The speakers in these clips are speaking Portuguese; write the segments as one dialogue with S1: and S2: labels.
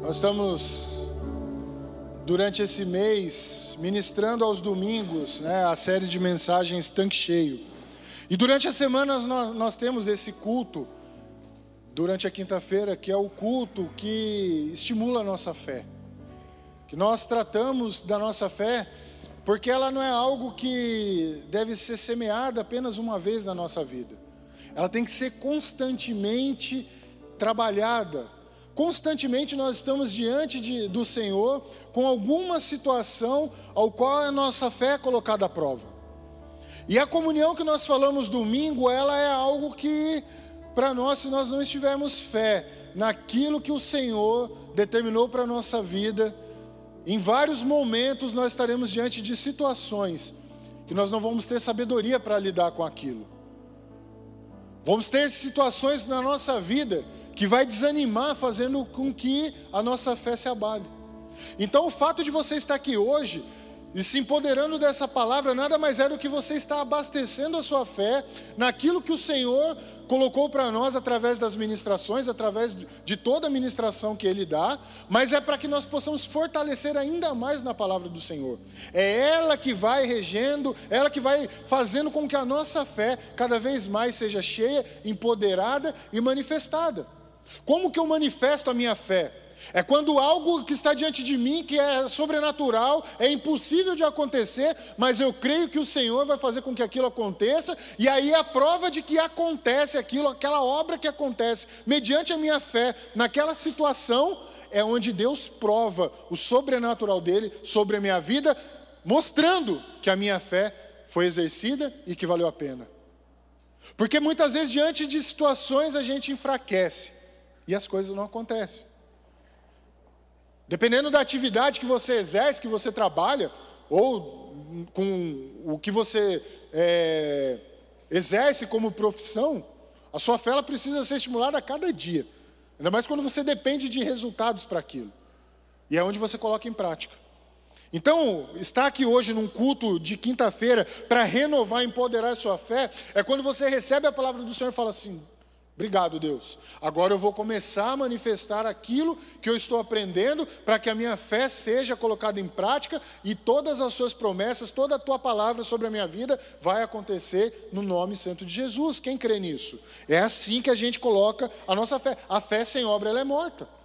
S1: Nós estamos, durante esse mês, ministrando aos domingos né, a série de mensagens Tanque Cheio. E durante a semana nós, nós temos esse culto, durante a quinta-feira, que é o culto que estimula a nossa fé. Que nós tratamos da nossa fé, porque ela não é algo que deve ser semeada apenas uma vez na nossa vida. Ela tem que ser constantemente trabalhada. Constantemente nós estamos diante de, do Senhor com alguma situação ao qual a nossa fé é colocada à prova. E a comunhão que nós falamos domingo, ela é algo que, para nós, se nós não estivermos fé naquilo que o Senhor determinou para a nossa vida, em vários momentos nós estaremos diante de situações que nós não vamos ter sabedoria para lidar com aquilo. Vamos ter situações na nossa vida que vai desanimar, fazendo com que a nossa fé se abale. Então, o fato de você estar aqui hoje e se empoderando dessa palavra, nada mais é do que você está abastecendo a sua fé naquilo que o Senhor colocou para nós através das ministrações, através de toda a ministração que Ele dá, mas é para que nós possamos fortalecer ainda mais na palavra do Senhor. É ela que vai regendo, ela que vai fazendo com que a nossa fé cada vez mais seja cheia, empoderada e manifestada. Como que eu manifesto a minha fé? É quando algo que está diante de mim, que é sobrenatural, é impossível de acontecer, mas eu creio que o Senhor vai fazer com que aquilo aconteça, e aí a prova de que acontece aquilo, aquela obra que acontece, mediante a minha fé, naquela situação, é onde Deus prova o sobrenatural dele sobre a minha vida, mostrando que a minha fé foi exercida e que valeu a pena. Porque muitas vezes, diante de situações, a gente enfraquece e as coisas não acontecem. Dependendo da atividade que você exerce, que você trabalha, ou com o que você é, exerce como profissão, a sua fé precisa ser estimulada a cada dia. Ainda mais quando você depende de resultados para aquilo. E é onde você coloca em prática. Então, estar aqui hoje num culto de quinta-feira para renovar empoderar a sua fé, é quando você recebe a palavra do Senhor e fala assim: Obrigado, Deus. Agora eu vou começar a manifestar aquilo que eu estou aprendendo para que a minha fé seja colocada em prática e todas as suas promessas, toda a tua palavra sobre a minha vida vai acontecer no nome santo de Jesus. Quem crê nisso? É assim que a gente coloca a nossa fé. A fé sem obra ela é morta.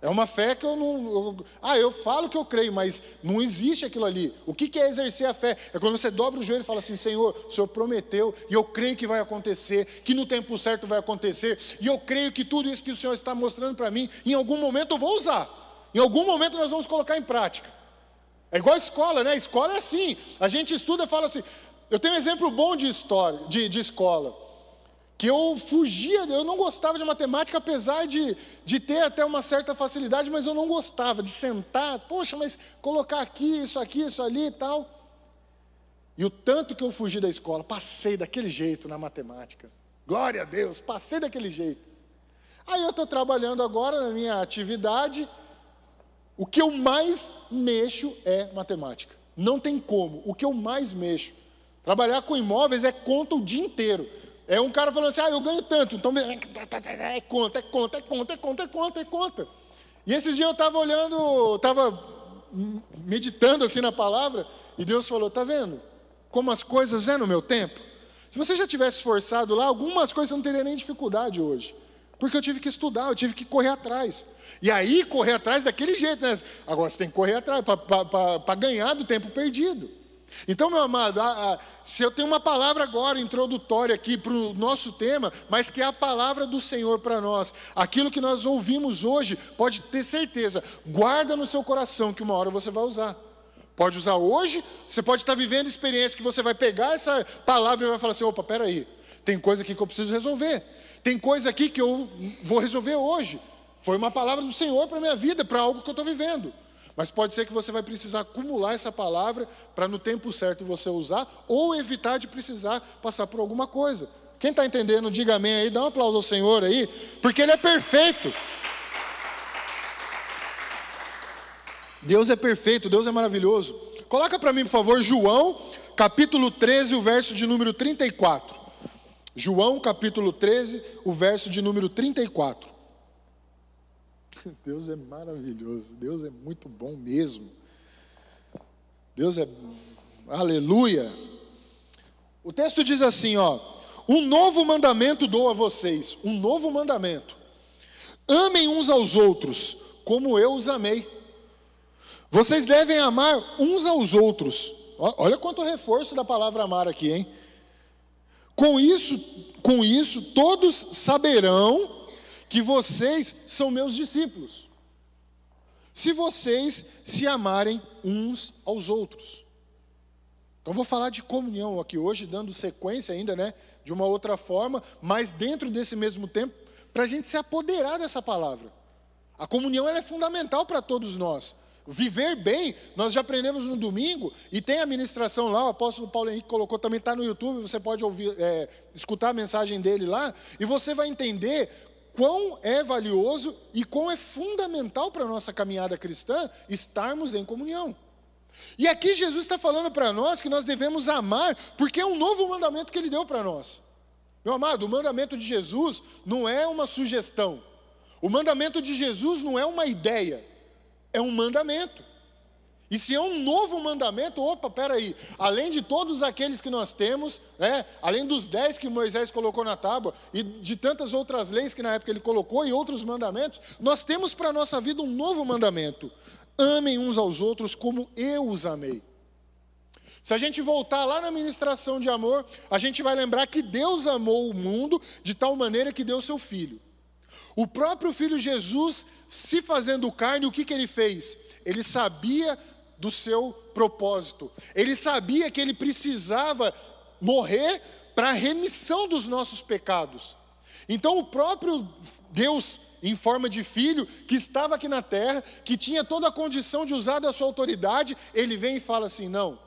S1: É uma fé que eu não. Eu, ah, eu falo que eu creio, mas não existe aquilo ali. O que, que é exercer a fé? É quando você dobra o joelho e fala assim: Senhor, o Senhor prometeu, e eu creio que vai acontecer, que no tempo certo vai acontecer, e eu creio que tudo isso que o Senhor está mostrando para mim, em algum momento eu vou usar. Em algum momento nós vamos colocar em prática. É igual a escola, né? A escola é assim. A gente estuda e fala assim. Eu tenho um exemplo bom de história, de, de escola que eu fugia, eu não gostava de matemática, apesar de, de ter até uma certa facilidade, mas eu não gostava de sentar, poxa, mas colocar aqui, isso aqui, isso ali e tal. E o tanto que eu fugi da escola, passei daquele jeito na matemática. Glória a Deus, passei daquele jeito. Aí eu estou trabalhando agora na minha atividade, o que eu mais mexo é matemática. Não tem como, o que eu mais mexo. Trabalhar com imóveis é conta o dia inteiro. É um cara falando assim, ah, eu ganho tanto, então é conta, é conta, é conta, é conta, é conta, é conta. E esses dias eu estava olhando, estava meditando assim na palavra, e Deus falou, tá vendo? Como as coisas é no meu tempo? Se você já tivesse forçado lá, algumas coisas você não teria nem dificuldade hoje. Porque eu tive que estudar, eu tive que correr atrás. E aí, correr atrás daquele jeito, né? Agora você tem que correr atrás para ganhar do tempo perdido. Então, meu amado, a, a, se eu tenho uma palavra agora introdutória aqui para o nosso tema, mas que é a palavra do Senhor para nós, aquilo que nós ouvimos hoje, pode ter certeza, guarda no seu coração que uma hora você vai usar. Pode usar hoje, você pode estar vivendo experiência que você vai pegar essa palavra e vai falar assim: opa, peraí, tem coisa aqui que eu preciso resolver, tem coisa aqui que eu vou resolver hoje. Foi uma palavra do Senhor para a minha vida, para algo que eu estou vivendo. Mas pode ser que você vai precisar acumular essa palavra para no tempo certo você usar, ou evitar de precisar passar por alguma coisa. Quem está entendendo, diga amém aí, dá um aplauso ao Senhor aí, porque Ele é perfeito. Deus é perfeito, Deus é maravilhoso. Coloca para mim, por favor, João, capítulo 13, o verso de número 34. João, capítulo 13, o verso de número 34. Deus é maravilhoso, Deus é muito bom mesmo. Deus é aleluia. O texto diz assim, ó: "Um novo mandamento dou a vocês, um novo mandamento. Amem uns aos outros, como eu os amei. Vocês devem amar uns aos outros. Olha quanto reforço da palavra amar aqui, hein? Com isso, com isso todos saberão que vocês são meus discípulos. Se vocês se amarem uns aos outros. Então vou falar de comunhão aqui hoje, dando sequência ainda, né, de uma outra forma, mas dentro desse mesmo tempo, para a gente se apoderar dessa palavra. A comunhão é fundamental para todos nós. Viver bem, nós já aprendemos no domingo, e tem a ministração lá, o apóstolo Paulo Henrique colocou, também está no YouTube, você pode ouvir, é, escutar a mensagem dele lá, e você vai entender quão é valioso e quão é fundamental para a nossa caminhada cristã estarmos em comunhão. E aqui Jesus está falando para nós que nós devemos amar, porque é um novo mandamento que ele deu para nós. Meu amado, o mandamento de Jesus não é uma sugestão, o mandamento de Jesus não é uma ideia, é um mandamento. E se é um novo mandamento, opa, peraí, além de todos aqueles que nós temos, né, além dos dez que Moisés colocou na tábua, e de tantas outras leis que na época ele colocou, e outros mandamentos, nós temos para a nossa vida um novo mandamento: amem uns aos outros como eu os amei. Se a gente voltar lá na ministração de amor, a gente vai lembrar que Deus amou o mundo de tal maneira que deu seu filho. O próprio filho Jesus, se fazendo carne, o que, que ele fez? Ele sabia do seu propósito, ele sabia que ele precisava morrer para a remissão dos nossos pecados. Então, o próprio Deus, em forma de filho, que estava aqui na terra, que tinha toda a condição de usar da sua autoridade, ele vem e fala assim: não.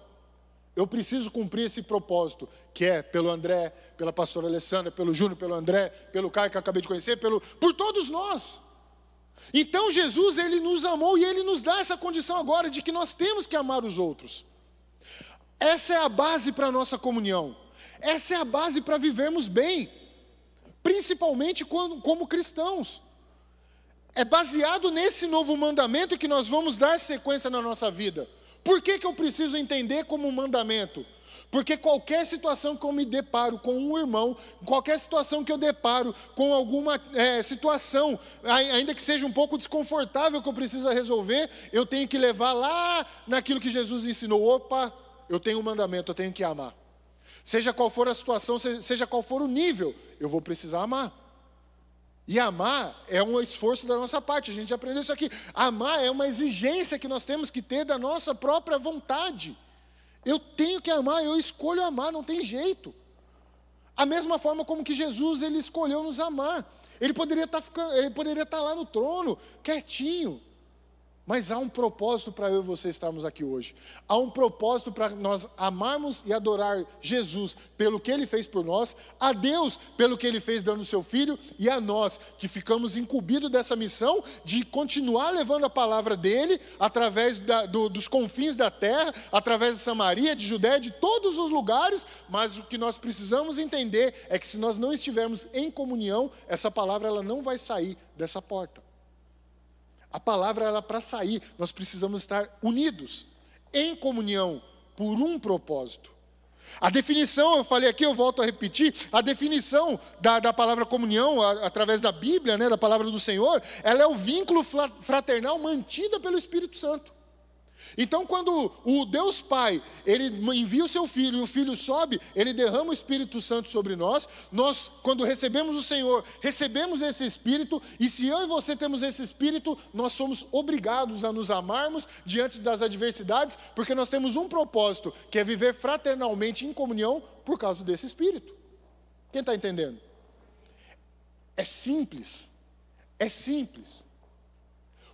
S1: Eu preciso cumprir esse propósito, que é pelo André, pela pastora Alessandra, pelo Júnior, pelo André, pelo Caio que eu acabei de conhecer, pelo, por todos nós. Então Jesus, ele nos amou e ele nos dá essa condição agora de que nós temos que amar os outros. Essa é a base para a nossa comunhão. Essa é a base para vivermos bem, principalmente quando, como cristãos. É baseado nesse novo mandamento que nós vamos dar sequência na nossa vida. Por que, que eu preciso entender como um mandamento? Porque qualquer situação que eu me deparo com um irmão, qualquer situação que eu deparo com alguma é, situação, ainda que seja um pouco desconfortável que eu preciso resolver, eu tenho que levar lá naquilo que Jesus ensinou. Opa, eu tenho um mandamento, eu tenho que amar. Seja qual for a situação, seja qual for o nível, eu vou precisar amar. E amar é um esforço da nossa parte, a gente aprendeu isso aqui. Amar é uma exigência que nós temos que ter da nossa própria vontade. Eu tenho que amar, eu escolho amar, não tem jeito. A mesma forma como que Jesus ele escolheu nos amar. Ele poderia estar, tá ficando, ele poderia estar tá lá no trono, quietinho, mas há um propósito para eu e você estarmos aqui hoje. Há um propósito para nós amarmos e adorar Jesus pelo que ele fez por nós, a Deus pelo que ele fez dando o seu filho e a nós que ficamos incumbidos dessa missão de continuar levando a palavra dele através da, do, dos confins da terra, através de Samaria, de Judéia, de todos os lugares, mas o que nós precisamos entender é que se nós não estivermos em comunhão, essa palavra ela não vai sair dessa porta. A palavra ela para sair, nós precisamos estar unidos em comunhão por um propósito. A definição, eu falei aqui, eu volto a repetir, a definição da, da palavra comunhão, a, através da Bíblia, né, da palavra do Senhor, ela é o vínculo fraternal mantido pelo Espírito Santo. Então, quando o Deus Pai, ele envia o seu filho e o filho sobe, ele derrama o Espírito Santo sobre nós. Nós, quando recebemos o Senhor, recebemos esse Espírito, e se eu e você temos esse Espírito, nós somos obrigados a nos amarmos diante das adversidades, porque nós temos um propósito, que é viver fraternalmente em comunhão por causa desse Espírito. Quem está entendendo? É simples. É simples.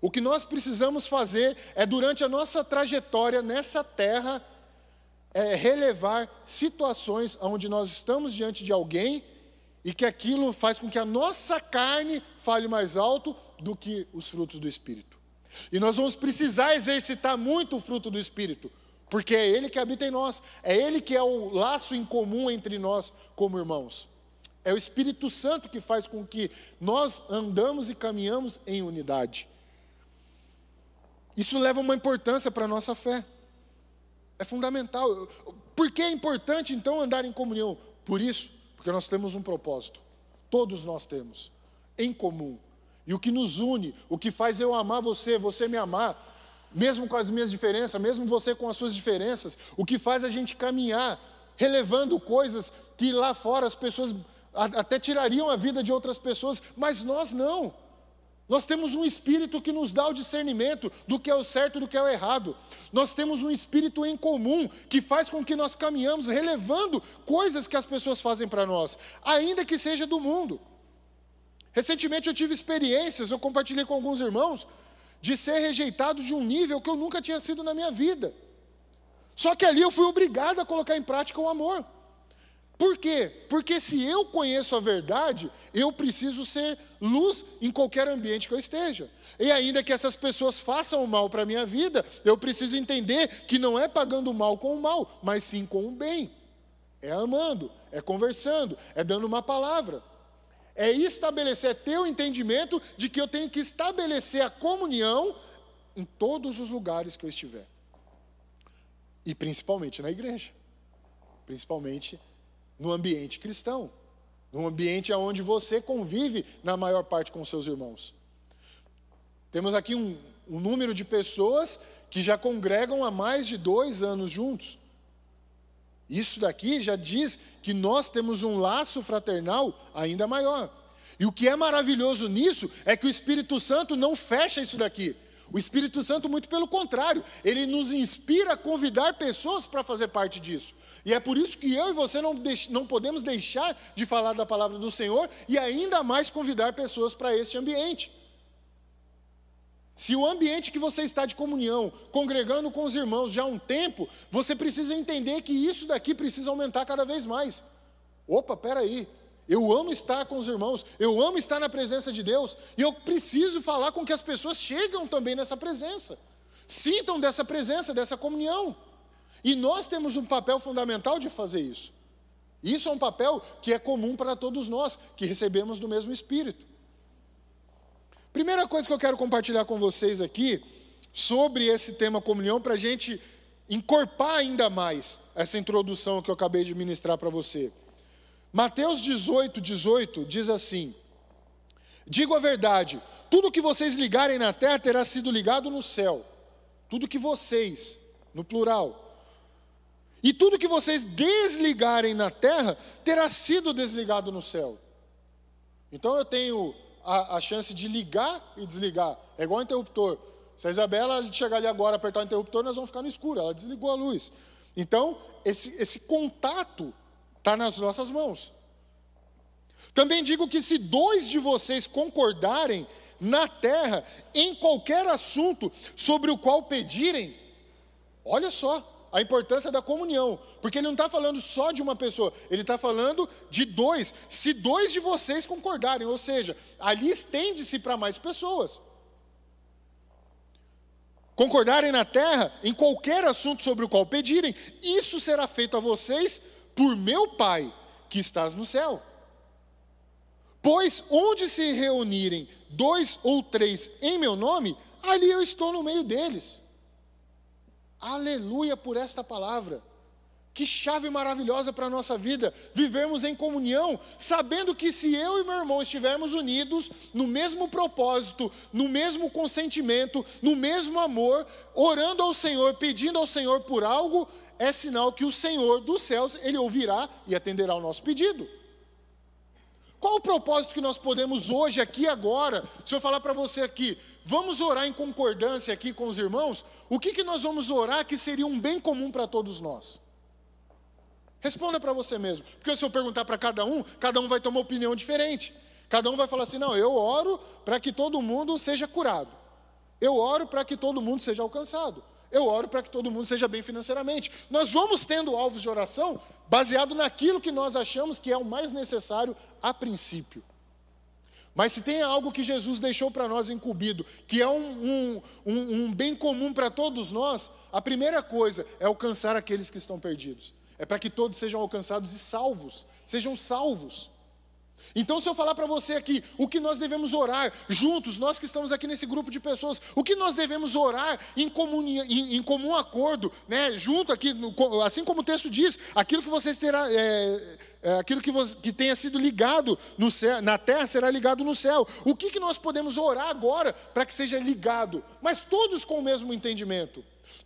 S1: O que nós precisamos fazer é, durante a nossa trajetória nessa terra, é relevar situações onde nós estamos diante de alguém e que aquilo faz com que a nossa carne fale mais alto do que os frutos do Espírito. E nós vamos precisar exercitar muito o fruto do Espírito, porque é Ele que habita em nós, é Ele que é o laço em comum entre nós como irmãos. É o Espírito Santo que faz com que nós andamos e caminhamos em unidade. Isso leva uma importância para a nossa fé. É fundamental. Por que é importante então andar em comunhão? Por isso, porque nós temos um propósito. Todos nós temos em comum. E o que nos une, o que faz eu amar você, você me amar, mesmo com as minhas diferenças, mesmo você com as suas diferenças, o que faz a gente caminhar, relevando coisas que lá fora as pessoas até tirariam a vida de outras pessoas, mas nós não. Nós temos um espírito que nos dá o discernimento do que é o certo e do que é o errado. Nós temos um espírito em comum que faz com que nós caminhamos relevando coisas que as pessoas fazem para nós, ainda que seja do mundo. Recentemente eu tive experiências, eu compartilhei com alguns irmãos, de ser rejeitado de um nível que eu nunca tinha sido na minha vida. Só que ali eu fui obrigado a colocar em prática o amor. Por quê? Porque se eu conheço a verdade, eu preciso ser luz em qualquer ambiente que eu esteja. E ainda que essas pessoas façam o mal para a minha vida, eu preciso entender que não é pagando o mal com o mal, mas sim com o bem. É amando, é conversando, é dando uma palavra. É estabelecer, é ter o entendimento de que eu tenho que estabelecer a comunhão em todos os lugares que eu estiver. E principalmente na igreja. Principalmente no ambiente cristão, no ambiente onde você convive na maior parte com seus irmãos. Temos aqui um, um número de pessoas que já congregam há mais de dois anos juntos. Isso daqui já diz que nós temos um laço fraternal ainda maior. E o que é maravilhoso nisso é que o Espírito Santo não fecha isso daqui. O Espírito Santo, muito pelo contrário, ele nos inspira a convidar pessoas para fazer parte disso. E é por isso que eu e você não, não podemos deixar de falar da palavra do Senhor e ainda mais convidar pessoas para esse ambiente. Se o ambiente que você está de comunhão, congregando com os irmãos já há um tempo, você precisa entender que isso daqui precisa aumentar cada vez mais. Opa, peraí, eu amo estar com os irmãos, eu amo estar na presença de Deus, e eu preciso falar com que as pessoas chegam também nessa presença, sintam dessa presença, dessa comunhão. E nós temos um papel fundamental de fazer isso. Isso é um papel que é comum para todos nós, que recebemos do mesmo Espírito. Primeira coisa que eu quero compartilhar com vocês aqui, sobre esse tema comunhão, para a gente encorpar ainda mais essa introdução que eu acabei de ministrar para você. Mateus 18, 18 diz assim: Digo a verdade, tudo que vocês ligarem na terra terá sido ligado no céu. Tudo que vocês, no plural. E tudo que vocês desligarem na terra terá sido desligado no céu. Então eu tenho a, a chance de ligar e desligar. É igual interruptor. Se a Isabela chegar ali agora apertar o interruptor, nós vamos ficar no escuro. Ela desligou a luz. Então, esse, esse contato Está nas nossas mãos. Também digo que se dois de vocês concordarem na terra em qualquer assunto sobre o qual pedirem, olha só a importância da comunhão, porque ele não está falando só de uma pessoa, ele está falando de dois. Se dois de vocês concordarem, ou seja, ali estende-se para mais pessoas. Concordarem na terra em qualquer assunto sobre o qual pedirem, isso será feito a vocês por meu Pai que estás no céu. Pois onde se reunirem dois ou três em meu nome, ali eu estou no meio deles. Aleluia por esta palavra. Que chave maravilhosa para a nossa vida, vivermos em comunhão, sabendo que se eu e meu irmão estivermos unidos no mesmo propósito, no mesmo consentimento, no mesmo amor, orando ao Senhor, pedindo ao Senhor por algo, é sinal que o Senhor dos céus, ele ouvirá e atenderá o nosso pedido. Qual o propósito que nós podemos hoje, aqui agora, se eu falar para você aqui, vamos orar em concordância aqui com os irmãos, o que, que nós vamos orar que seria um bem comum para todos nós? Responda para você mesmo, porque se eu perguntar para cada um, cada um vai ter uma opinião diferente. Cada um vai falar assim: não, eu oro para que todo mundo seja curado. Eu oro para que todo mundo seja alcançado. Eu oro para que todo mundo seja bem financeiramente. Nós vamos tendo alvos de oração baseado naquilo que nós achamos que é o mais necessário a princípio. Mas se tem algo que Jesus deixou para nós incumbido, que é um, um, um, um bem comum para todos nós, a primeira coisa é alcançar aqueles que estão perdidos. É para que todos sejam alcançados e salvos, sejam salvos. Então, se eu falar para você aqui o que nós devemos orar juntos, nós que estamos aqui nesse grupo de pessoas, o que nós devemos orar em, comunia, em, em comum acordo, né, junto aqui, no, assim como o texto diz, aquilo que vocês terá, é, é, aquilo que, você, que, tenha sido ligado no céu, na terra será ligado no céu. O que, que nós podemos orar agora para que seja ligado? Mas todos com o mesmo entendimento,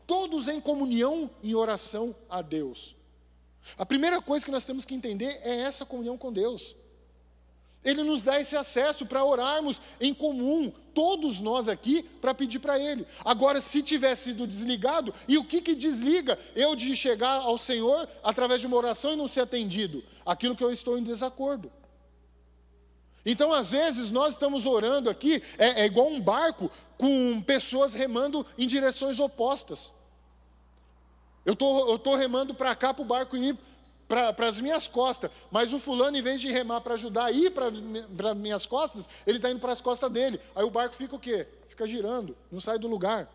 S1: todos em comunhão em oração a Deus. A primeira coisa que nós temos que entender é essa comunhão com Deus. Ele nos dá esse acesso para orarmos em comum, todos nós aqui, para pedir para Ele. Agora, se tivesse sido desligado, e o que, que desliga eu de chegar ao Senhor através de uma oração e não ser atendido? Aquilo que eu estou em desacordo. Então, às vezes, nós estamos orando aqui, é, é igual um barco com pessoas remando em direções opostas. Eu tô, estou remando para cá para o barco ir para as minhas costas, mas o fulano, em vez de remar para ajudar a ir para minhas costas, ele está indo para as costas dele. Aí o barco fica o quê? Fica girando, não sai do lugar.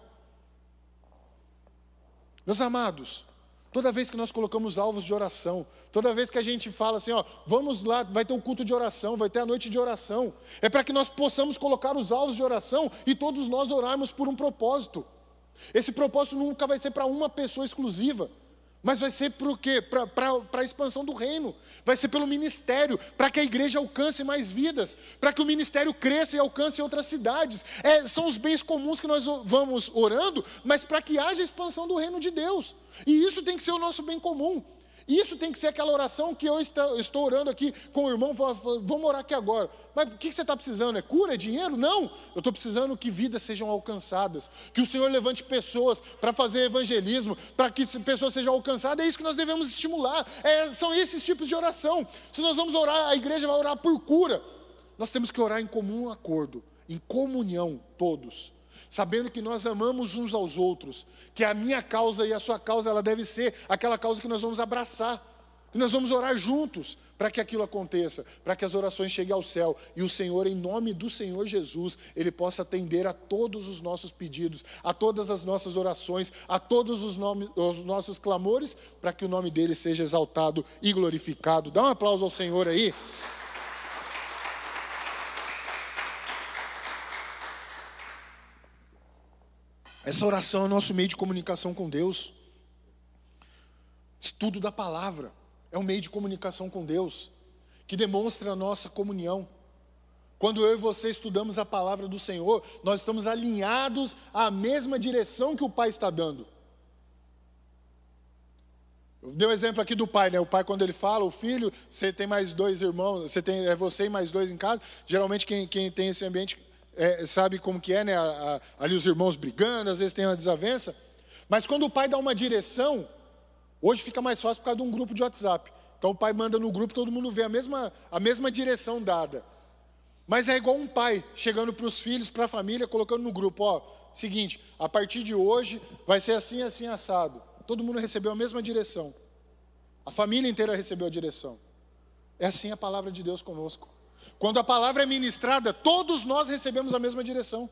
S1: Meus amados, toda vez que nós colocamos alvos de oração, toda vez que a gente fala assim, ó, vamos lá, vai ter um culto de oração, vai ter a noite de oração, é para que nós possamos colocar os alvos de oração e todos nós orarmos por um propósito. Esse propósito nunca vai ser para uma pessoa exclusiva. Mas vai ser para o quê? Para a expansão do reino. Vai ser pelo ministério, para que a igreja alcance mais vidas, para que o ministério cresça e alcance outras cidades. É, são os bens comuns que nós vamos orando, mas para que haja expansão do reino de Deus. E isso tem que ser o nosso bem comum. Isso tem que ser aquela oração que eu estou orando aqui com o irmão, vamos orar aqui agora. Mas o que você está precisando? É cura? É dinheiro? Não. Eu estou precisando que vidas sejam alcançadas, que o Senhor levante pessoas para fazer evangelismo, para que pessoas sejam alcançadas. É isso que nós devemos estimular. É, são esses tipos de oração. Se nós vamos orar, a igreja vai orar por cura. Nós temos que orar em comum acordo, em comunhão, todos sabendo que nós amamos uns aos outros, que a minha causa e a sua causa ela deve ser aquela causa que nós vamos abraçar, que nós vamos orar juntos para que aquilo aconteça, para que as orações cheguem ao céu e o Senhor, em nome do Senhor Jesus, ele possa atender a todos os nossos pedidos, a todas as nossas orações, a todos os, nomes, os nossos clamores, para que o nome dele seja exaltado e glorificado. Dá um aplauso ao Senhor aí. Essa oração é o nosso meio de comunicação com Deus. Estudo da palavra é um meio de comunicação com Deus, que demonstra a nossa comunhão. Quando eu e você estudamos a palavra do Senhor, nós estamos alinhados à mesma direção que o Pai está dando. Eu dei o um exemplo aqui do pai, né? O pai, quando ele fala, o filho, você tem mais dois irmãos, você tem, é você e mais dois em casa. Geralmente, quem, quem tem esse ambiente é, sabe como que é, né? A, a, ali os irmãos brigando, às vezes tem uma desavença. Mas quando o pai dá uma direção, hoje fica mais fácil por causa de um grupo de WhatsApp. Então o pai manda no grupo, todo mundo vê a mesma, a mesma direção dada. Mas é igual um pai chegando para os filhos, para a família, colocando no grupo, ó, seguinte, a partir de hoje vai ser assim, assim, assado. Todo mundo recebeu a mesma direção. A família inteira recebeu a direção. É assim a palavra de Deus conosco. Quando a palavra é ministrada, todos nós recebemos a mesma direção.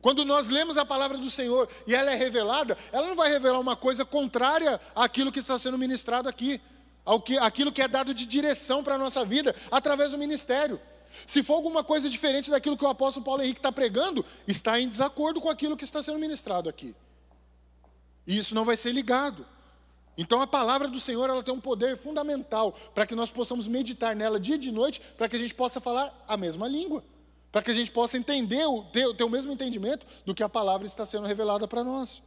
S1: Quando nós lemos a palavra do Senhor e ela é revelada, ela não vai revelar uma coisa contrária àquilo que está sendo ministrado aqui, ao que, aquilo que é dado de direção para a nossa vida através do ministério. Se for alguma coisa diferente daquilo que o apóstolo Paulo Henrique está pregando, está em desacordo com aquilo que está sendo ministrado aqui. E isso não vai ser ligado. Então a palavra do Senhor ela tem um poder fundamental para que nós possamos meditar nela dia e de noite, para que a gente possa falar a mesma língua, para que a gente possa entender, ter, ter o mesmo entendimento do que a palavra está sendo revelada para nós.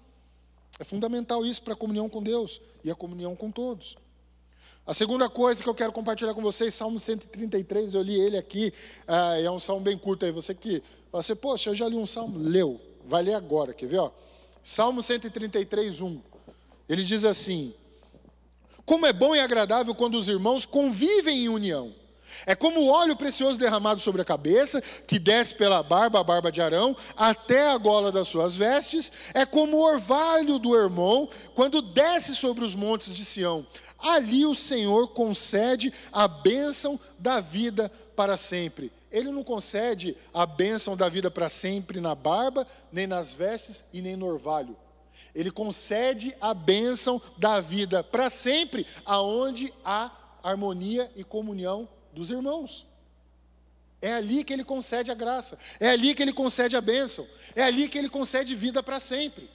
S1: É fundamental isso para a comunhão com Deus e a comunhão com todos. A segunda coisa que eu quero compartilhar com vocês, Salmo 133, eu li ele aqui, ah, é um salmo bem curto aí. Você que, você, poxa, eu já li um salmo, leu, vai ler agora, quer ver? Ó? Salmo 133, 1. Ele diz assim: como é bom e agradável quando os irmãos convivem em união. É como o óleo precioso derramado sobre a cabeça, que desce pela barba, a barba de Arão, até a gola das suas vestes. É como o orvalho do irmão, quando desce sobre os montes de Sião. Ali o Senhor concede a bênção da vida para sempre. Ele não concede a bênção da vida para sempre na barba, nem nas vestes e nem no orvalho. Ele concede a bênção da vida para sempre, aonde há harmonia e comunhão dos irmãos. É ali que ele concede a graça, é ali que ele concede a bênção, é ali que ele concede vida para sempre.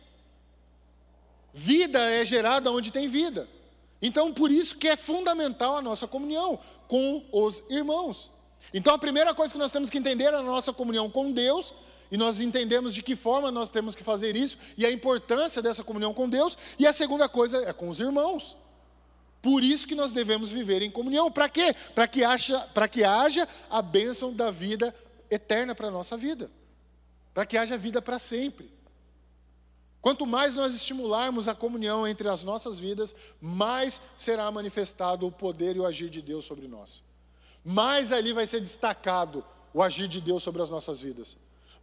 S1: Vida é gerada onde tem vida. Então, por isso que é fundamental a nossa comunhão com os irmãos. Então, a primeira coisa que nós temos que entender é a nossa comunhão com Deus, e nós entendemos de que forma nós temos que fazer isso, e a importância dessa comunhão com Deus, e a segunda coisa é com os irmãos. Por isso que nós devemos viver em comunhão. Para quê? Para que, haja, que haja a bênção da vida eterna para a nossa vida. Para que haja vida para sempre. Quanto mais nós estimularmos a comunhão entre as nossas vidas, mais será manifestado o poder e o agir de Deus sobre nós. Mais ali vai ser destacado o agir de Deus sobre as nossas vidas.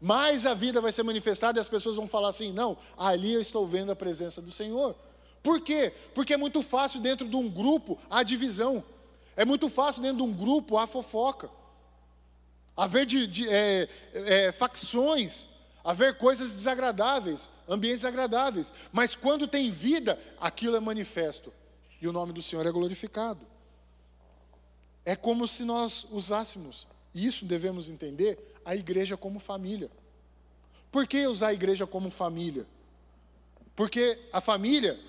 S1: Mais a vida vai ser manifestada e as pessoas vão falar assim: não, ali eu estou vendo a presença do Senhor. Por quê? Porque é muito fácil dentro de um grupo a divisão. É muito fácil dentro de um grupo a fofoca. Haver de, de, é, é, facções, haver coisas desagradáveis, ambientes agradáveis. Mas quando tem vida, aquilo é manifesto. E o nome do Senhor é glorificado. É como se nós usássemos, e isso devemos entender, a igreja como família. Por que usar a igreja como família? Porque a família,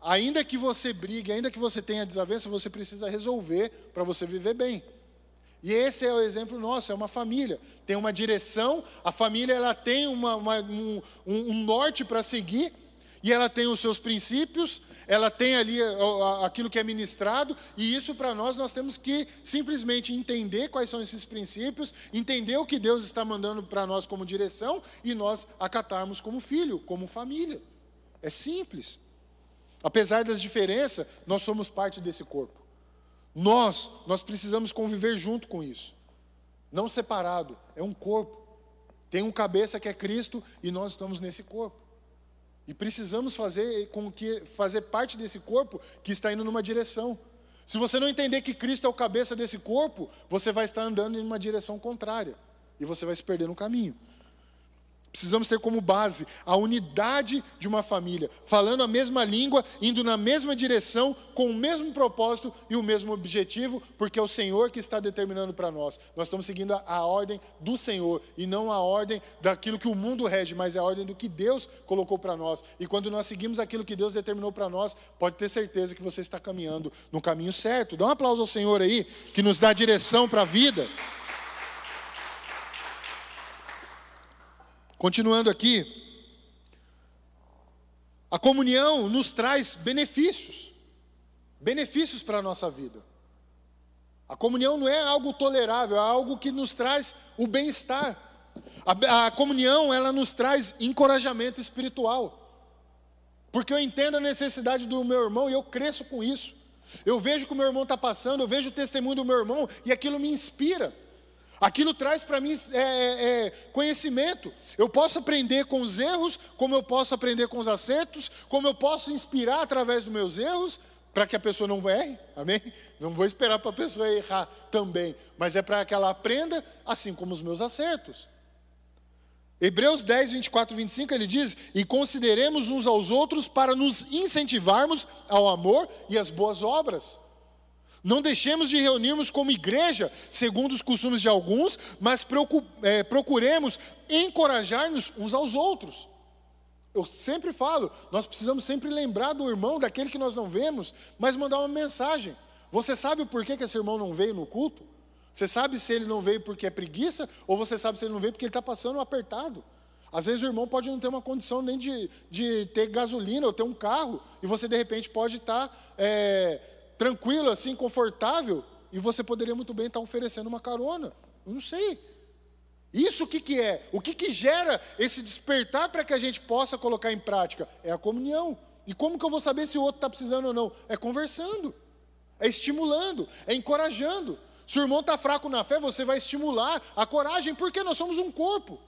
S1: ainda que você brigue, ainda que você tenha desavença, você precisa resolver para você viver bem. E esse é o exemplo nosso, é uma família. Tem uma direção, a família ela tem uma, uma, um, um, norte para seguir, e ela tem os seus princípios, ela tem ali aquilo que é ministrado, e isso para nós nós temos que simplesmente entender quais são esses princípios, entender o que Deus está mandando para nós como direção, e nós acatarmos como filho, como família. É simples. Apesar das diferenças, nós somos parte desse corpo. Nós, nós precisamos conviver junto com isso. Não separado, é um corpo. Tem um cabeça que é Cristo e nós estamos nesse corpo. E precisamos fazer com que fazer parte desse corpo que está indo numa direção. Se você não entender que Cristo é o cabeça desse corpo, você vai estar andando em uma direção contrária e você vai se perder no caminho. Precisamos ter como base a unidade de uma família, falando a mesma língua, indo na mesma direção, com o mesmo propósito e o mesmo objetivo, porque é o Senhor que está determinando para nós. Nós estamos seguindo a, a, ordem do Senhor e não a ordem daquilo que o mundo rege, mas a ordem do que Deus colocou para nós. E quando nós seguimos aquilo que Deus determinou para nós, pode ter certeza que você está caminhando no caminho certo. Dá um aplauso ao Senhor aí, que nos dá direção para a vida. Continuando aqui, a comunhão nos traz benefícios, benefícios para a nossa vida. A comunhão não é algo tolerável, é algo que nos traz o bem-estar. A, a, comunhão, ela nos traz encorajamento espiritual. Porque eu entendo a necessidade do meu irmão e eu cresço com isso. Eu vejo o que o meu irmão está passando, eu vejo o testemunho do meu irmão e aquilo me inspira. Aquilo traz para mim é, é, é, conhecimento. Eu posso aprender com os erros, como eu posso aprender com os acertos, como eu posso inspirar através dos meus erros, para que a pessoa não erre, amém? Não vou esperar para a pessoa errar também, mas é para que ela aprenda, assim como os meus acertos. Hebreus 10, 24 e 25, ele diz: E consideremos uns aos outros para nos incentivarmos ao amor e às boas obras. Não deixemos de reunirmos como igreja, segundo os costumes de alguns, mas é, procuremos encorajar-nos uns aos outros. Eu sempre falo, nós precisamos sempre lembrar do irmão, daquele que nós não vemos, mas mandar uma mensagem. Você sabe o porquê que esse irmão não veio no culto? Você sabe se ele não veio porque é preguiça, ou você sabe se ele não veio porque ele está passando apertado? Às vezes o irmão pode não ter uma condição nem de, de ter gasolina ou ter um carro, e você de repente pode estar. Tá, é, tranquilo, assim, confortável, e você poderia muito bem estar oferecendo uma carona. Eu não sei. Isso o que, que é? O que, que gera esse despertar para que a gente possa colocar em prática? É a comunhão. E como que eu vou saber se o outro está precisando ou não? É conversando, é estimulando, é encorajando. Se o irmão está fraco na fé, você vai estimular a coragem, porque nós somos um corpo.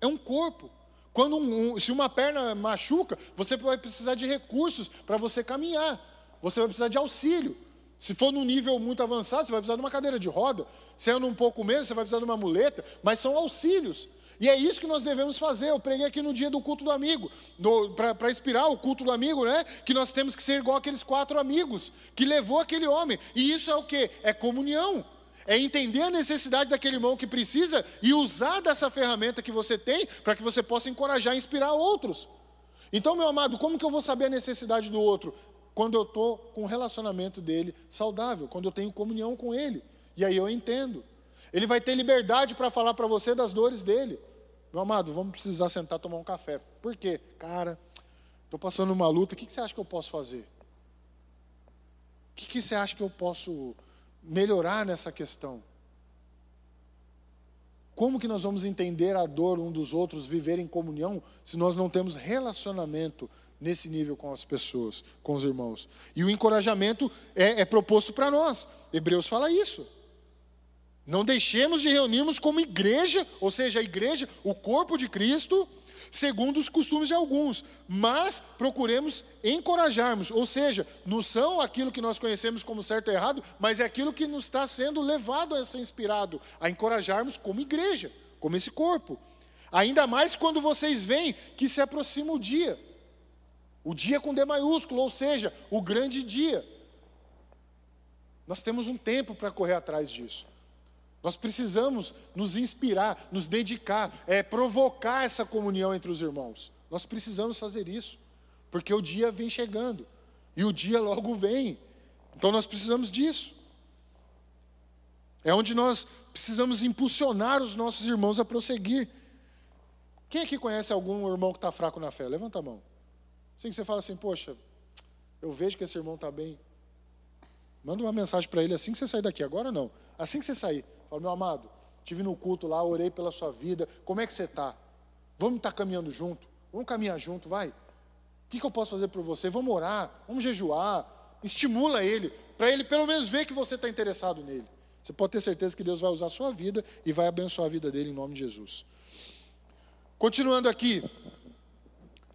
S1: É um corpo. Quando um, um, se uma perna machuca, você vai precisar de recursos para você caminhar você vai precisar de auxílio. Se for num nível muito avançado, você vai precisar de uma cadeira de roda. Se é um pouco menos, você vai precisar de uma muleta, mas são auxílios. E é isso que nós devemos fazer. Eu preguei aqui no dia do culto do amigo, para inspirar o culto do amigo, né? Que nós temos que ser igual aqueles quatro amigos que levou aquele homem. E isso é o que? É comunhão. é entender a necessidade daquele irmão que precisa e usar dessa ferramenta que você tem para que você possa encorajar e inspirar outros. Então, meu amado, como que eu vou saber a necessidade do outro? Quando eu estou com o relacionamento dele saudável, quando eu tenho comunhão com ele. E aí eu entendo. Ele vai ter liberdade para falar para você das dores dele. Meu amado, vamos precisar sentar tomar um café. Por quê? Cara, estou passando uma luta, o que, que você acha que eu posso fazer? O que, que você acha que eu posso melhorar nessa questão? Como que nós vamos entender a dor um dos outros, viver em comunhão, se nós não temos relacionamento nesse nível com as pessoas, com os irmãos? E o encorajamento é, é proposto para nós. Hebreus fala isso. Não deixemos de reunirmos como igreja, ou seja, a igreja, o corpo de Cristo, segundo os costumes de alguns, mas procuremos encorajarmos, ou seja, não são aquilo que nós conhecemos como certo ou errado, mas é aquilo que nos está sendo levado a ser inspirado, a encorajarmos como igreja, como esse corpo. Ainda mais quando vocês veem que se aproxima o dia, o dia com D maiúsculo, ou seja, o grande dia. Nós temos um tempo para correr atrás disso. Nós precisamos nos inspirar, nos dedicar, é, provocar essa comunhão entre os irmãos. Nós precisamos fazer isso, porque o dia vem chegando e o dia logo vem. Então nós precisamos disso. É onde nós precisamos impulsionar os nossos irmãos a prosseguir. Quem aqui conhece algum irmão que está fraco na fé? Levanta a mão. Assim que você fala assim, poxa, eu vejo que esse irmão está bem. Manda uma mensagem para ele assim que você sair daqui. Agora não. Assim que você sair. Fala, meu amado, estive no culto lá, orei pela sua vida. Como é que você está? Vamos estar tá caminhando junto? Vamos caminhar junto, vai. O que, que eu posso fazer por você? Vamos orar, vamos jejuar. Estimula ele, para ele pelo menos ver que você está interessado nele. Você pode ter certeza que Deus vai usar a sua vida e vai abençoar a vida dele em nome de Jesus. Continuando aqui,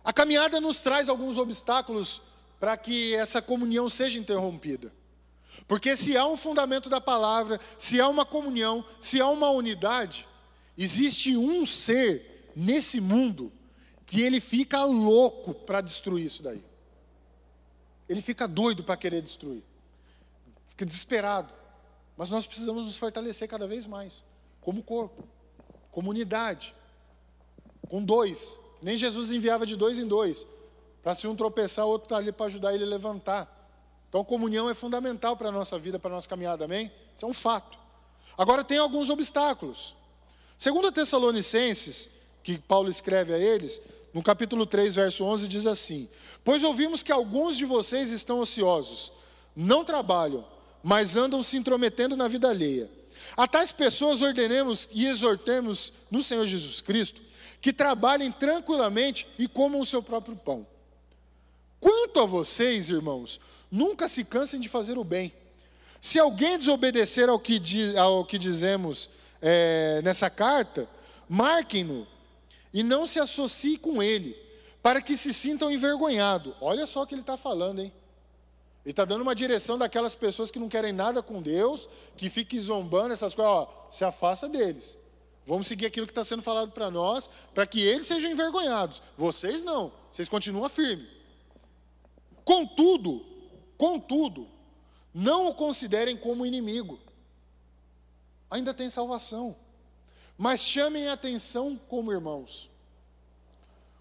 S1: a caminhada nos traz alguns obstáculos para que essa comunhão seja interrompida. Porque se há um fundamento da palavra, se há uma comunhão, se há uma unidade, existe um ser nesse mundo que ele fica louco para destruir isso daí. Ele fica doido para querer destruir. Fica desesperado. Mas nós precisamos nos fortalecer cada vez mais, como corpo, como unidade, com dois. Nem Jesus enviava de dois em dois, para se um tropeçar, o outro está ali para ajudar ele a levantar. Então, comunhão é fundamental para a nossa vida, para a nossa caminhada, amém? Isso é um fato. Agora, tem alguns obstáculos. Segundo a Tessalonicenses, que Paulo escreve a eles, no capítulo 3, verso 11, diz assim: Pois ouvimos que alguns de vocês estão ociosos, não trabalham, mas andam se intrometendo na vida alheia. A tais pessoas ordenemos e exortemos no Senhor Jesus Cristo que trabalhem tranquilamente e comam o seu próprio pão. Quanto a vocês, irmãos, nunca se cansem de fazer o bem. Se alguém desobedecer ao que, ao que dizemos é, nessa carta, marquem-no e não se associe com ele, para que se sintam envergonhados. Olha só o que ele está falando, hein? Ele está dando uma direção daquelas pessoas que não querem nada com Deus, que fiquem zombando essas coisas. Ó, se afasta deles. Vamos seguir aquilo que está sendo falado para nós, para que eles sejam envergonhados. Vocês não, vocês continuam firmes. Contudo, contudo, não o considerem como inimigo. Ainda tem salvação. Mas chamem a atenção como irmãos.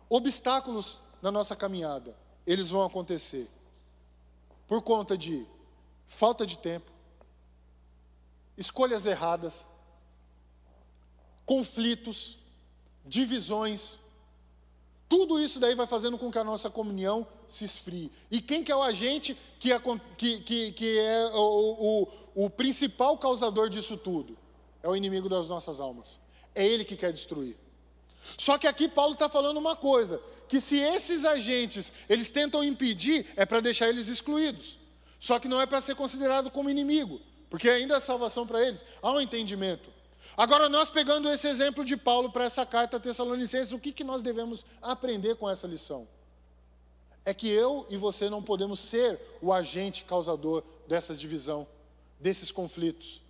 S1: Obstáculos na nossa caminhada, eles vão acontecer. Por conta de falta de tempo, escolhas erradas, conflitos, divisões, tudo isso daí vai fazendo com que a nossa comunhão se esfrie. E quem que é o agente que é, que, que, que é o, o, o principal causador disso tudo? É o inimigo das nossas almas. É ele que quer destruir. Só que aqui Paulo está falando uma coisa, que se esses agentes, eles tentam impedir, é para deixar eles excluídos. Só que não é para ser considerado como inimigo, porque ainda é salvação para eles. Há um entendimento. Agora, nós pegando esse exemplo de Paulo para essa carta a Tessalonicenses, o que, que nós devemos aprender com essa lição? É que eu e você não podemos ser o agente causador dessa divisão, desses conflitos.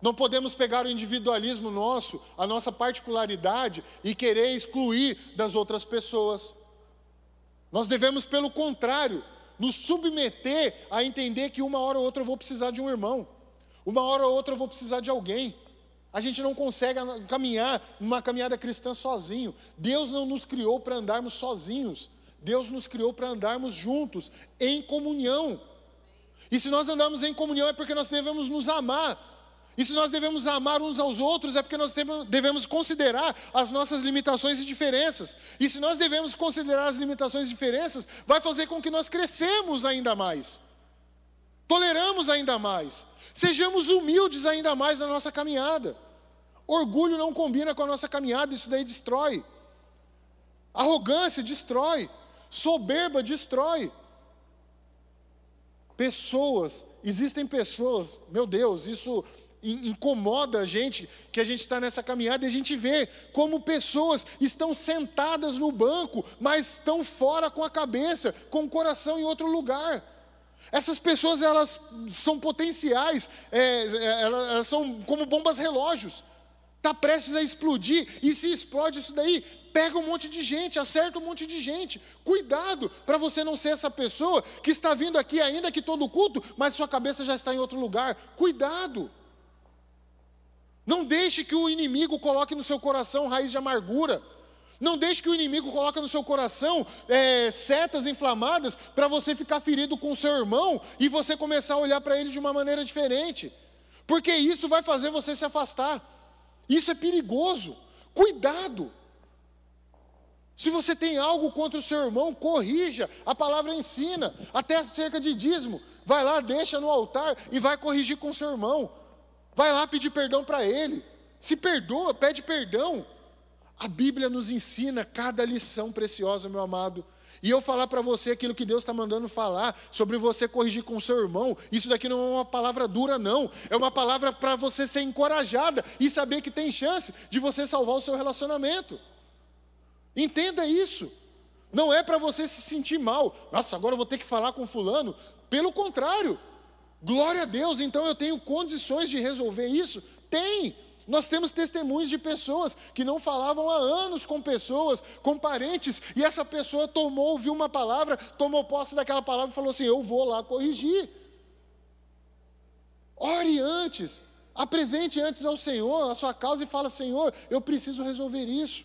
S1: Não podemos pegar o individualismo nosso, a nossa particularidade e querer excluir das outras pessoas. Nós devemos, pelo contrário, nos submeter a entender que uma hora ou outra eu vou precisar de um irmão. Uma hora ou outra eu vou precisar de alguém. A gente não consegue caminhar numa caminhada cristã sozinho. Deus não nos criou para andarmos sozinhos. Deus nos criou para andarmos juntos, em comunhão. E se nós andamos em comunhão é porque nós devemos nos amar. E se nós devemos amar uns aos outros é porque nós devemos considerar as nossas limitações e diferenças. E se nós devemos considerar as limitações e diferenças, vai fazer com que nós crescemos ainda mais. Toleramos ainda mais. Sejamos humildes ainda mais na nossa caminhada. Orgulho não combina com a nossa caminhada, isso daí destrói. Arrogância destrói. Soberba destrói. Pessoas, existem pessoas, meu Deus, isso incomoda a gente, que a gente está nessa caminhada e a gente vê como pessoas estão sentadas no banco, mas estão fora com a cabeça, com o coração em outro lugar. Essas pessoas elas são potenciais, é, é elas são como bombas relógios. Está prestes a explodir, e se explode isso daí, pega um monte de gente, acerta um monte de gente. Cuidado para você não ser essa pessoa que está vindo aqui ainda que todo culto, mas sua cabeça já está em outro lugar. Cuidado. Não deixe que o inimigo coloque no seu coração raiz de amargura. Não deixe que o inimigo coloque no seu coração é, setas inflamadas para você ficar ferido com o seu irmão e você começar a olhar para ele de uma maneira diferente. Porque isso vai fazer você se afastar. Isso é perigoso. Cuidado. Se você tem algo contra o seu irmão, corrija. A palavra ensina, até acerca de dízimo. Vai lá, deixa no altar e vai corrigir com o seu irmão. Vai lá pedir perdão para ele. Se perdoa, pede perdão. A Bíblia nos ensina cada lição preciosa, meu amado. E eu falar para você aquilo que Deus está mandando falar, sobre você corrigir com seu irmão, isso daqui não é uma palavra dura, não. É uma palavra para você ser encorajada e saber que tem chance de você salvar o seu relacionamento. Entenda isso. Não é para você se sentir mal. Nossa, agora eu vou ter que falar com fulano. Pelo contrário. Glória a Deus, então eu tenho condições de resolver isso? Tem. Nós temos testemunhos de pessoas que não falavam há anos com pessoas, com parentes, e essa pessoa tomou, ouviu uma palavra, tomou posse daquela palavra e falou assim: Eu vou lá corrigir. Ore antes, apresente antes ao Senhor a sua causa e fala: Senhor, eu preciso resolver isso.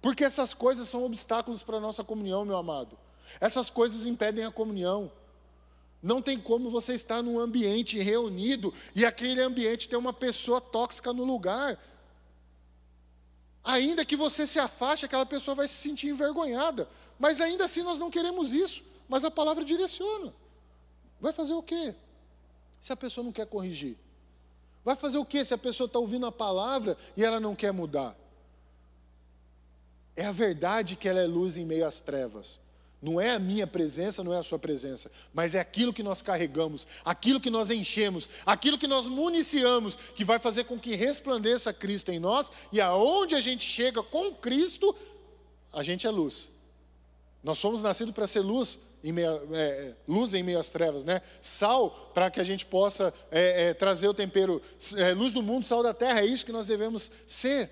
S1: Porque essas coisas são obstáculos para a nossa comunhão, meu amado. Essas coisas impedem a comunhão. Não tem como você estar num ambiente reunido e aquele ambiente ter uma pessoa tóxica no lugar. Ainda que você se afaste, aquela pessoa vai se sentir envergonhada. Mas ainda assim nós não queremos isso. Mas a palavra direciona. Vai fazer o quê? Se a pessoa não quer corrigir. Vai fazer o quê se a pessoa está ouvindo a palavra e ela não quer mudar? É a verdade que ela é luz em meio às trevas. Não é a minha presença, não é a sua presença, mas é aquilo que nós carregamos, aquilo que nós enchemos, aquilo que nós municiamos, que vai fazer com que resplandeça Cristo em nós e aonde a gente chega com Cristo, a gente é luz. Nós somos nascidos para ser luz em meio, é, é, luz em meio às trevas, né? Sal para que a gente possa é, é, trazer o tempero, é, luz do mundo, sal da terra. É isso que nós devemos ser.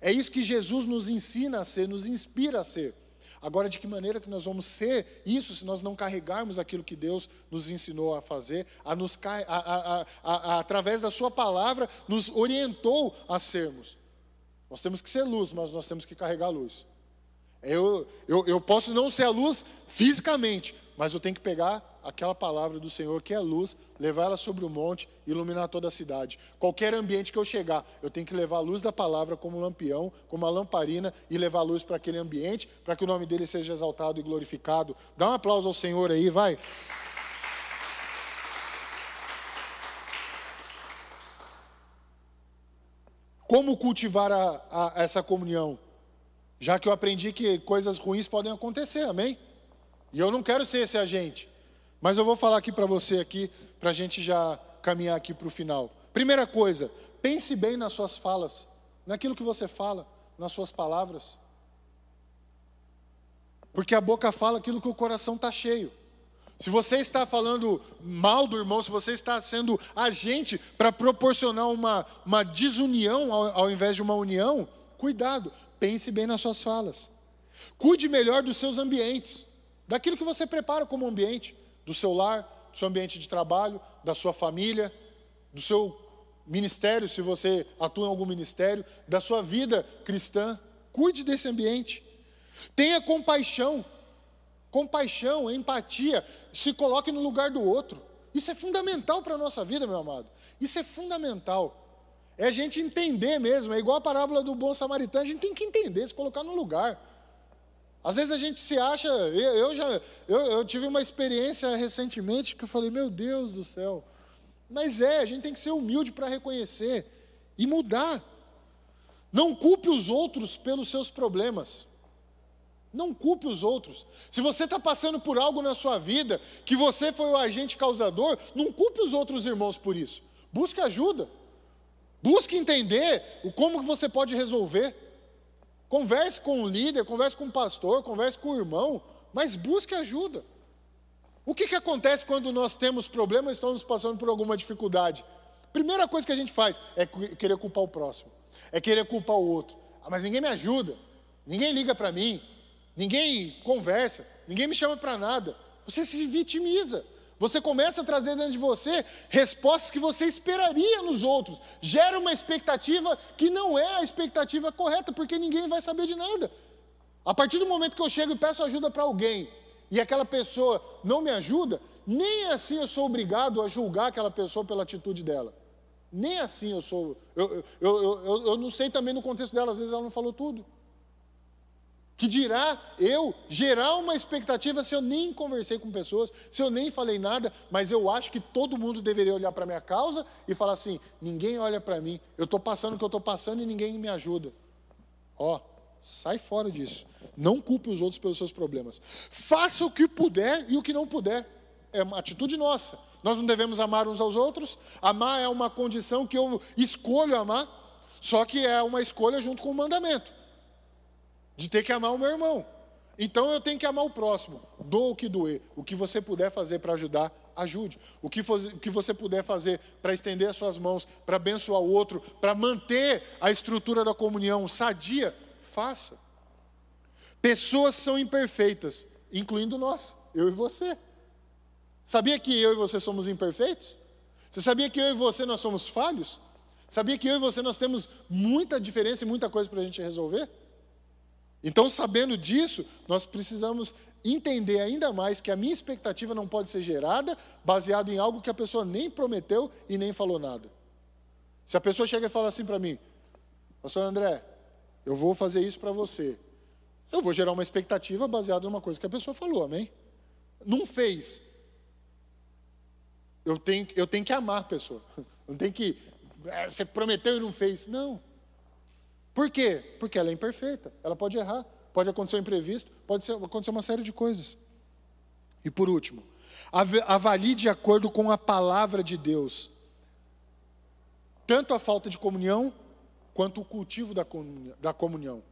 S1: É isso que Jesus nos ensina a ser, nos inspira a ser. Agora, de que maneira que nós vamos ser isso se nós não carregarmos aquilo que Deus nos ensinou a fazer, a nos, a, a, através da Sua palavra, nos orientou a sermos? Nós temos que ser luz, mas nós temos que carregar a luz. Eu, eu, eu posso não ser a luz fisicamente, mas eu tenho que pegar aquela palavra do Senhor que é luz, levar ela sobre o monte e iluminar toda a cidade. Qualquer ambiente que eu chegar, eu tenho que levar a luz da palavra como um lampião, como uma lamparina e levar a luz para aquele ambiente, para que o nome dele seja exaltado e glorificado. Dá um aplauso ao Senhor aí, vai. Como cultivar a, a, essa comunhão? Já que eu aprendi que coisas ruins podem acontecer, amém? E eu não quero ser esse agente. Mas eu vou falar aqui para você aqui, para a gente já caminhar aqui para o final. Primeira coisa, pense bem nas suas falas, naquilo que você fala, nas suas palavras. Porque a boca fala aquilo que o coração está cheio. Se você está falando mal do irmão, se você está sendo agente para proporcionar uma, uma desunião ao, ao invés de uma união, cuidado, pense bem nas suas falas. Cuide melhor dos seus ambientes, daquilo que você prepara como ambiente do seu lar, do seu ambiente de trabalho, da sua família. do seu ministério, se você atua em algum ministério, da sua vida cristã. Cuide desse ambiente. Tenha compaixão. Compaixão, empatia. Se coloque no lugar do outro. Isso é fundamental para a nossa vida, meu amado. Isso é fundamental. É a gente entender mesmo. É igual a parábola do bom samaritano. A gente tem que entender, se colocar no lugar. Às vezes a gente se acha. Eu, já eu, eu tive uma experiência recentemente que eu falei, meu Deus do céu. Mas é, a gente tem que ser humilde para reconhecer e mudar. Não culpe os outros pelos seus problemas. Não culpe os outros. Se você está passando por algo na sua vida, que você foi o agente causador, não culpe os outros irmãos por isso. Busque ajuda. Busque entender o como que você pode resolver. Converse com o líder, converse com o pastor, converse com o irmão, mas busque ajuda. O que, que acontece quando nós temos problemas estamos passando por alguma dificuldade? Primeira coisa que a gente faz é querer culpar o próximo, é querer culpar o outro. Ah, mas ninguém me ajuda, ninguém liga para mim, ninguém conversa, ninguém me chama para nada. Você se vitimiza. Você começa a trazer dentro de você respostas que você esperaria nos outros. Gera uma expectativa que não é a expectativa correta, porque ninguém vai saber de nada. A partir do momento que eu chego e peço ajuda para alguém, e aquela pessoa não me ajuda, nem assim eu sou obrigado a julgar aquela pessoa pela atitude dela. Nem assim eu sou. Eu, eu, eu, eu, não sei também no contexto dela, às vezes ela não falou tudo que dirá eu gerar uma expectativa se eu nem conversei com pessoas, se eu nem falei nada, mas eu acho que todo mundo deveria olhar para a minha causa e falar assim: ninguém olha para mim, eu estou passando o que eu estou passando e ninguém me ajuda. Ó, sai fora disso. Não culpe os outros pelos seus problemas. Faça o que puder e o que não puder. É uma atitude nossa. Nós não devemos amar uns aos outros. Amar é uma condição que eu escolho amar, só que é uma escolha junto com o mandamento de ter que amar o meu irmão. Então eu tenho que amar o próximo. Doa o que doer. O que você puder fazer para ajudar, ajude. O que, o que você puder fazer para estender as suas mãos, para abençoar o outro, para manter a estrutura da comunhão sadia, faça. Pessoas são imperfeitas, incluindo nós, eu e você. Sabia que eu e você somos imperfeitos? Você sabia que eu e você nós somos falhos? Sabia que eu e você nós temos muita diferença e muita coisa para a gente resolver? Então, sabendo disso, nós precisamos entender ainda mais que a minha expectativa não pode ser gerada baseado em algo que a pessoa nem prometeu e nem falou nada. Se a pessoa chega e fala assim para mim, Pastor André, eu vou fazer isso para você. Eu vou gerar uma expectativa baseada numa coisa que a pessoa falou, amém? Não fez. Eu tenho, eu tenho que amar a pessoa. Não tem que. É, você prometeu e não fez. Não. Por quê? Porque ela é imperfeita, ela pode errar, pode acontecer um imprevisto, pode acontecer uma série de coisas. E por último, avalie de acordo com a palavra de Deus, tanto a falta de comunhão, quanto o cultivo. Da comunhão.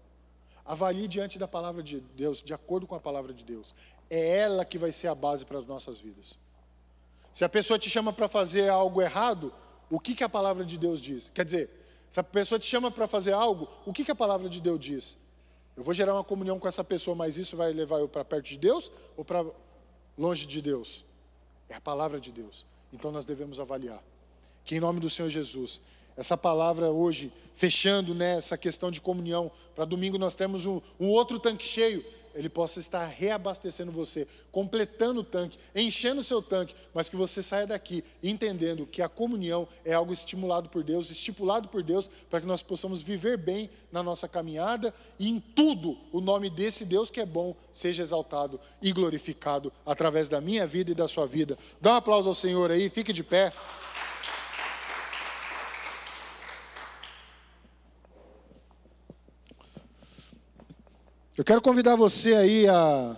S1: Avalie diante da palavra de Deus, de acordo com a palavra de Deus. É ela que vai ser a base para as nossas vidas. Se a pessoa te chama para fazer algo errado, o que, que a palavra de Deus diz? Quer dizer, se a pessoa te chama para fazer algo, o que, que a palavra de Deus diz? Eu vou gerar uma comunhão com essa pessoa, mas isso vai levar eu para perto de Deus ou para longe de Deus? É a palavra de Deus. Então nós devemos avaliar. Que em nome do Senhor Jesus, essa palavra hoje, fechando né, questão de comunhão, para domingo nós temos um, um outro tanque cheio ele possa estar reabastecendo você, completando o tanque, enchendo o seu tanque, mas que você saia daqui entendendo que a comunhão é algo estimulado por Deus, estipulado por Deus, para que nós possamos viver bem na nossa caminhada e em tudo o nome desse Deus que é bom seja exaltado e glorificado através da minha vida e da sua vida. Dá um aplauso ao Senhor aí, fique de pé. Eu quero convidar você aí a